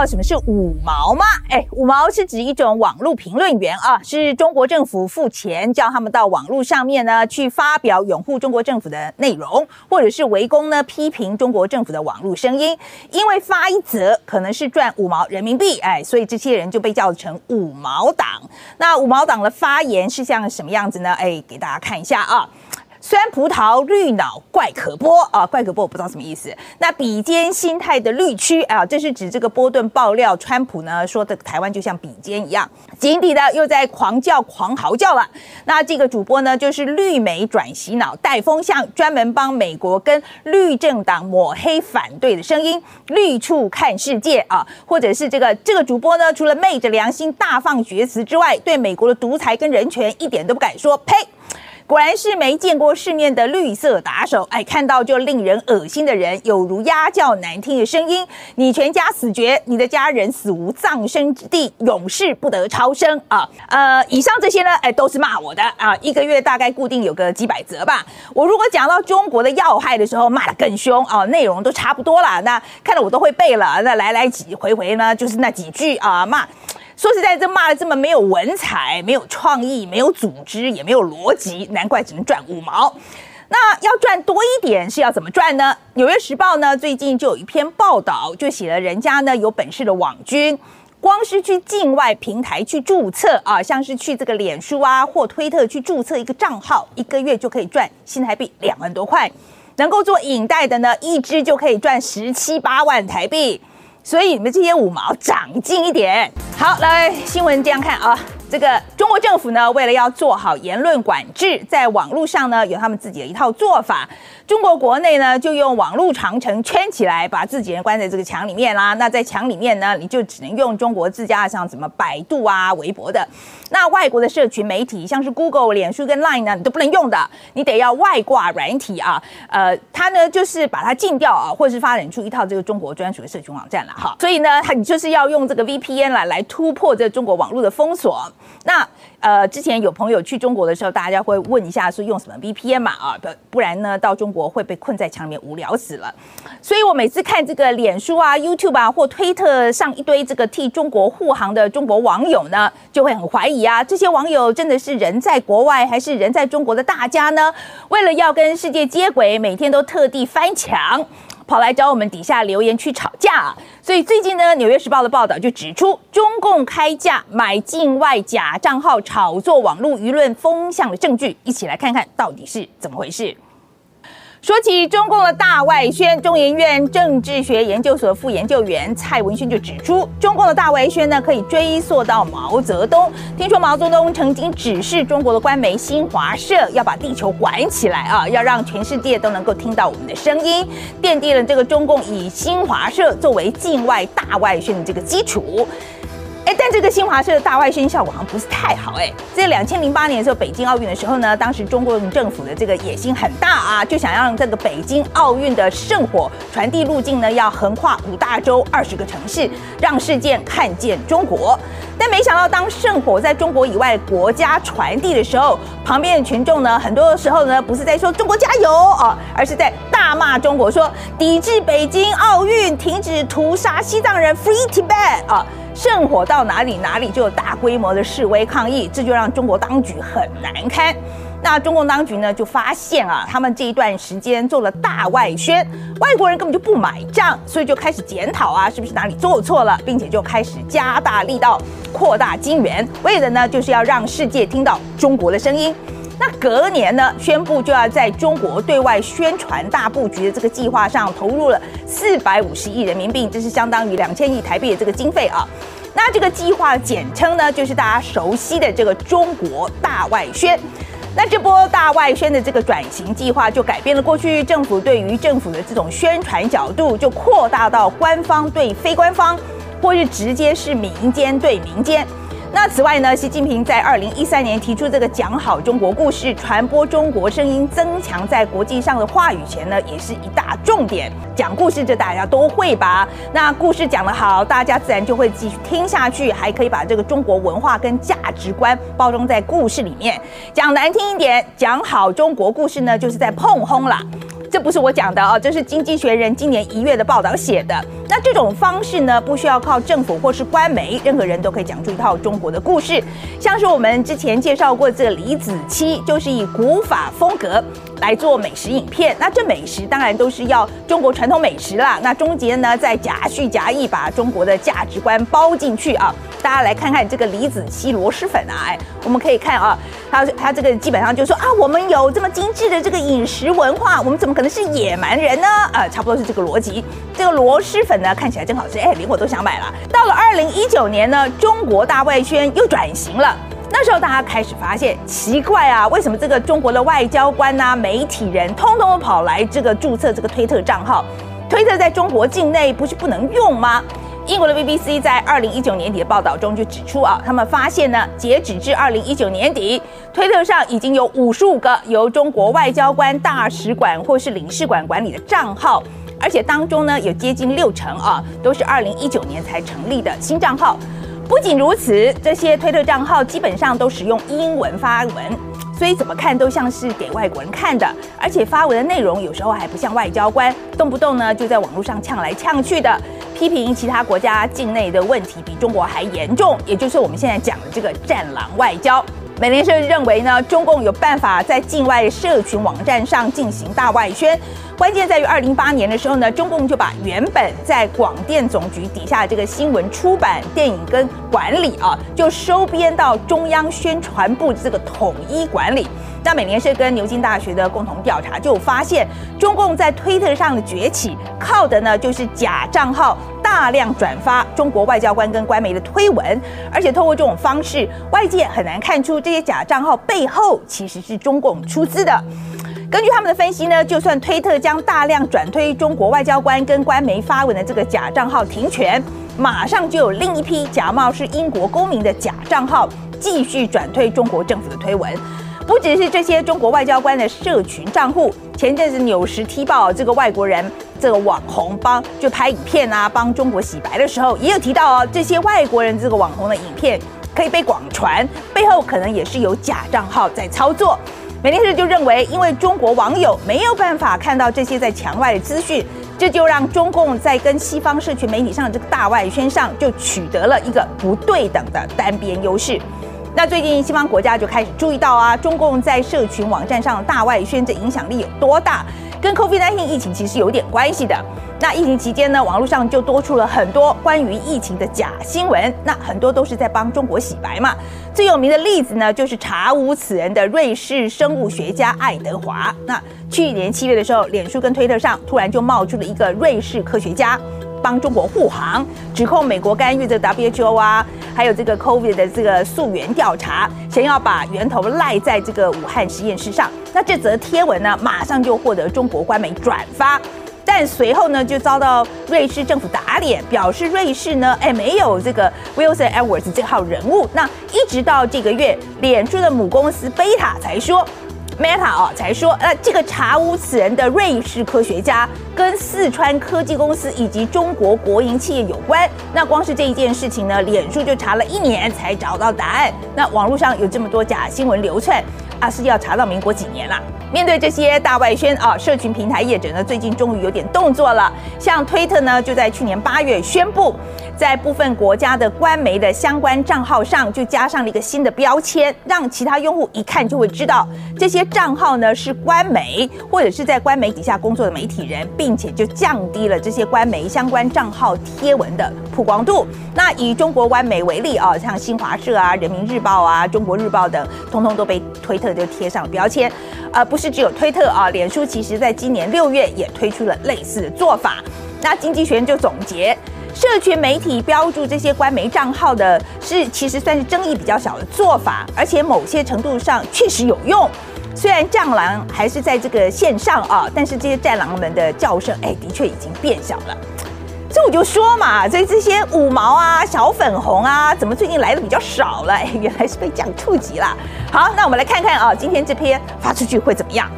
道什么是五毛吗？哎，五毛是指一种网络评论员啊，是中国政府付钱叫他们到网络上面呢去发表拥护中国政府的内容，或者是围攻呢批评中国政府的网络声音。因为发一则可能是赚五毛人民币，哎，所以这些人就被叫成五毛党。那五毛党的发言是像什么样子呢？哎，给大家看一下啊。酸葡萄绿脑怪可波啊，怪可波我不知道什么意思。那比肩心态的绿区啊，这是指这个波顿爆料川普呢说的台湾就像比肩一样，井底的又在狂叫狂嚎叫了。那这个主播呢就是绿媒转洗脑带风向，专门帮美国跟绿政党抹黑反对的声音，绿处看世界啊，或者是这个这个主播呢，除了昧着良心大放厥词之外，对美国的独裁跟人权一点都不敢说，呸！果然是没见过世面的绿色打手，哎，看到就令人恶心的人，有如鸭叫难听的声音。你全家死绝，你的家人死无葬身之地，永世不得超生啊！呃，以上这些呢，哎，都是骂我的啊。一个月大概固定有个几百则吧。我如果讲到中国的要害的时候，骂得更凶啊，内容都差不多了。那看了我都会背了，那来来几回回呢，就是那几句啊骂。说实在，这骂的这么没有文采、没有创意、没有组织，也没有逻辑，难怪只能赚五毛。那要赚多一点是要怎么赚呢？《纽约时报》呢最近就有一篇报道，就写了人家呢有本事的网军，光是去境外平台去注册啊，像是去这个脸书啊或推特去注册一个账号，一个月就可以赚新台币两万多块。能够做影带的呢，一支就可以赚十七八万台币。所以你们这些五毛长进一点。好，来新闻这样看啊，这个中国政府呢，为了要做好言论管制，在网络上呢有他们自己的一套做法。中国国内呢，就用网络长城圈起来，把自己人关在这个墙里面啦。那在墙里面呢，你就只能用中国自家像什么百度啊、微博的。那外国的社群媒体，像是 Google、脸书跟 Line 呢，你都不能用的，你得要外挂软体啊。呃，它呢就是把它禁掉啊，或者是发展出一套这个中国专属的社群网站了哈。所以呢，你就是要用这个 VPN 来来突破这中国网络的封锁。那呃，之前有朋友去中国的时候，大家会问一下说用什么 VPN 嘛啊？不不然呢，到中国会被困在墙里面，无聊死了。所以我每次看这个脸书啊、YouTube 啊或推特上一堆这个替中国护航的中国网友呢，就会很怀疑啊，这些网友真的是人在国外还是人在中国的大家呢？为了要跟世界接轨，每天都特地翻墙。跑来找我们底下留言去吵架啊，所以最近呢，《纽约时报》的报道就指出，中共开价买境外假账号炒作网络舆论风向的证据，一起来看看到底是怎么回事。说起中共的大外宣，中研院政治学研究所副研究员蔡文轩就指出，中共的大外宣呢，可以追溯到毛泽东。听说毛泽东曾经指示中国的官媒新华社要把地球管起来啊，要让全世界都能够听到我们的声音，奠定了这个中共以新华社作为境外大外宣的这个基础。但这个新华社的大外宣效果好像不是太好哎。在两千零八年的时候，北京奥运的时候呢，当时中国政府的这个野心很大啊，就想让这个北京奥运的圣火传递路径呢，要横跨五大洲二十个城市，让世界看见中国。但没想到，当圣火在中国以外国家传递的时候，旁边的群众呢，很多时候呢，不是在说中国加油啊，而是在大骂中国，说抵制北京奥运，停止屠杀西藏人，Free Tibet 啊。圣火到哪里，哪里就有大规模的示威抗议，这就让中国当局很难堪。那中共当局呢，就发现啊，他们这一段时间做了大外宣，外国人根本就不买账，所以就开始检讨啊，是不是哪里做错了，并且就开始加大力道，扩大金源，为的呢，就是要让世界听到中国的声音。那隔年呢，宣布就要在中国对外宣传大布局的这个计划上投入了四百五十亿人民币，这是相当于两千亿台币的这个经费啊。那这个计划简称呢，就是大家熟悉的这个中国大外宣。那这波大外宣的这个转型计划，就改变了过去政府对于政府的这种宣传角度，就扩大到官方对非官方，或是直接是民间对民间。那此外呢，习近平在二零一三年提出这个讲好中国故事，传播中国声音，增强在国际上的话语权呢，也是一大重点。讲故事这大家都会吧？那故事讲得好，大家自然就会继续听下去，还可以把这个中国文化跟价值观包装在故事里面。讲难听一点，讲好中国故事呢，就是在碰轰了。这不是我讲的啊，这是《经济学人》今年一月的报道写的。那这种方式呢，不需要靠政府或是官媒，任何人都可以讲出一套中国的故事。像是我们之前介绍过这个李子柒，就是以古法风格来做美食影片。那这美食当然都是要中国传统美食啦。那中间呢，再假叙假意把中国的价值观包进去啊。大家来看看这个李子柒螺蛳粉啊，哎，我们可以看啊，他他这个基本上就说啊，我们有这么精致的这个饮食文化，我们怎么可能是野蛮人呢？呃，差不多是这个逻辑。这个螺蛳粉呢，看起来真好吃，哎，连我都想买了。到了二零一九年呢，中国大外宣又转型了，那时候大家开始发现奇怪啊，为什么这个中国的外交官呐、媒体人，通通跑来这个注册这个推特账号？推特在中国境内不是不能用吗？英国的 BBC 在二零一九年底的报道中就指出啊，他们发现呢，截止至二零一九年底，推特上已经有五十五个由中国外交官、大使馆或是领事馆管理的账号，而且当中呢，有接近六成啊，都是二零一九年才成立的新账号。不仅如此，这些推特账号基本上都使用英文发文。所以怎么看都像是给外国人看的，而且发文的内容有时候还不像外交官，动不动呢就在网络上呛来呛去的，批评其他国家境内的问题比中国还严重，也就是我们现在讲的这个战狼外交。美联社认为呢，中共有办法在境外社群网站上进行大外宣。关键在于，二零八年的时候呢，中共就把原本在广电总局底下这个新闻出版、电影跟管理啊，就收编到中央宣传部这个统一管理。那美联社跟牛津大学的共同调查就发现，中共在推特上的崛起，靠的呢就是假账号大量转发中国外交官跟官媒的推文，而且透过这种方式，外界很难看出这些假账号背后其实是中共出资的。根据他们的分析呢，就算推特将大量转推中国外交官跟官媒发文的这个假账号停权，马上就有另一批假冒是英国公民的假账号继续转推中国政府的推文。不只是这些中国外交官的社群账户，前阵子纽时踢爆这个外国人这个网红帮就拍影片啊，帮中国洗白的时候，也有提到哦，这些外国人这个网红的影片可以被广传，背后可能也是有假账号在操作。美联社就认为，因为中国网友没有办法看到这些在墙外的资讯，这就让中共在跟西方社群媒体上的这个大外宣上就取得了一个不对等的单边优势。那最近西方国家就开始注意到啊，中共在社群网站上大外宣这影响力有多大？跟 COVID-19 疫情其实有点关系的。那疫情期间呢，网络上就多出了很多关于疫情的假新闻，那很多都是在帮中国洗白嘛。最有名的例子呢，就是查无此人的瑞士生物学家爱德华。那去年七月的时候，脸书跟推特上突然就冒出了一个瑞士科学家，帮中国护航，指控美国干预这 WHO 啊，还有这个 COVID 的这个溯源调查，想要把源头赖在这个武汉实验室上。那这则贴文呢，马上就获得中国官媒转发。但随后呢，就遭到瑞士政府打脸，表示瑞士呢，哎，没有这个 Wilson Edwards 这号人物。那一直到这个月，脸书的母公司贝塔才说，Meta 啊，才说，呃，这个查无此人的瑞士科学家跟四川科技公司以及中国国营企业有关。那光是这一件事情呢，脸书就查了一年才找到答案。那网络上有这么多假新闻流窜。啊，是要查到民国几年啦？面对这些大外宣啊，社群平台业者呢，最近终于有点动作了。像推特呢，就在去年八月宣布，在部分国家的官媒的相关账号上，就加上了一个新的标签，让其他用户一看就会知道这些账号呢是官媒或者是在官媒底下工作的媒体人，并且就降低了这些官媒相关账号贴文的曝光度。那以中国官媒为例啊，像新华社啊、人民日报啊、中国日报等，通通都被推特。就贴上了标签，而不是只有推特啊，脸书其实在今年六月也推出了类似的做法。那经济学人就总结，社群媒体标注这些官媒账号的是，其实算是争议比较小的做法，而且某些程度上确实有用。虽然战狼还是在这个线上啊，但是这些战狼们的叫声，哎，的确已经变小了。所以我就说嘛，所以这些五毛啊、小粉红啊，怎么最近来的比较少了？原来是被讲触及了。好，那我们来看看啊，今天这篇发出去会怎么样？